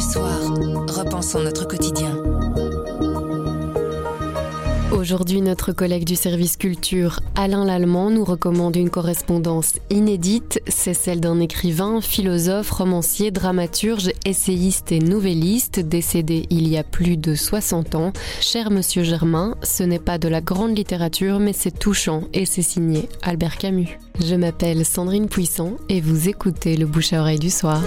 sont notre quotidien. Aujourd'hui, notre collègue du service culture, Alain Lallemand, nous recommande une correspondance inédite. C'est celle d'un écrivain, philosophe, romancier, dramaturge, essayiste et nouvelliste, décédé il y a plus de 60 ans. Cher monsieur Germain, ce n'est pas de la grande littérature, mais c'est touchant et c'est signé Albert Camus. Je m'appelle Sandrine Puissant et vous écoutez le bouche à oreille du soir.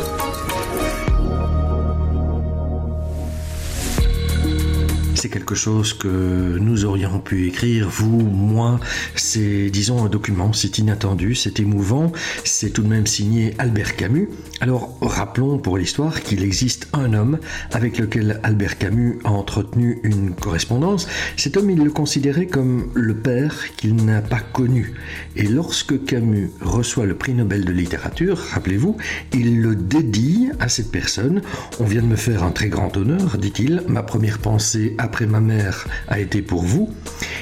C'est quelque chose que nous aurions pu écrire, vous, moi. C'est, disons, un document, c'est inattendu, c'est émouvant, c'est tout de même signé Albert Camus. Alors, rappelons pour l'histoire qu'il existe un homme avec lequel Albert Camus a entretenu une correspondance. Cet homme, il le considérait comme le père qu'il n'a pas connu. Et lorsque Camus reçoit le prix Nobel de littérature, rappelez-vous, il le dédie à cette personne. On vient de me faire un très grand honneur, dit-il. Ma première pensée a après ma mère a été pour vous.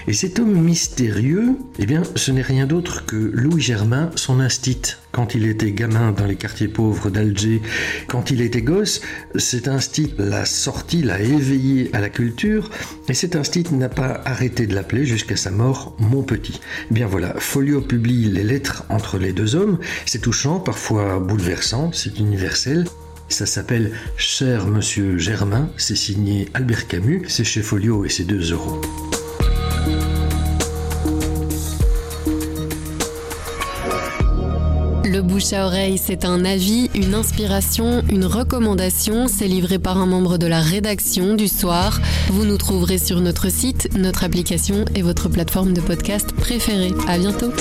Et cet homme mystérieux, eh bien, ce n'est rien d'autre que Louis Germain, son instit. Quand il était gamin dans les quartiers pauvres d'Alger, quand il était gosse, cet instit l'a sorti, l'a éveillé à la culture, et cet instit n'a pas arrêté de l'appeler jusqu'à sa mort mon petit. Bien voilà, Folio publie les lettres entre les deux hommes, c'est touchant, parfois bouleversant, c'est universel. Ça s'appelle Cher Monsieur Germain, c'est signé Albert Camus, c'est chez Folio et c'est 2 euros. Le bouche à oreille, c'est un avis, une inspiration, une recommandation. C'est livré par un membre de la rédaction du soir. Vous nous trouverez sur notre site, notre application et votre plateforme de podcast préférée. À bientôt.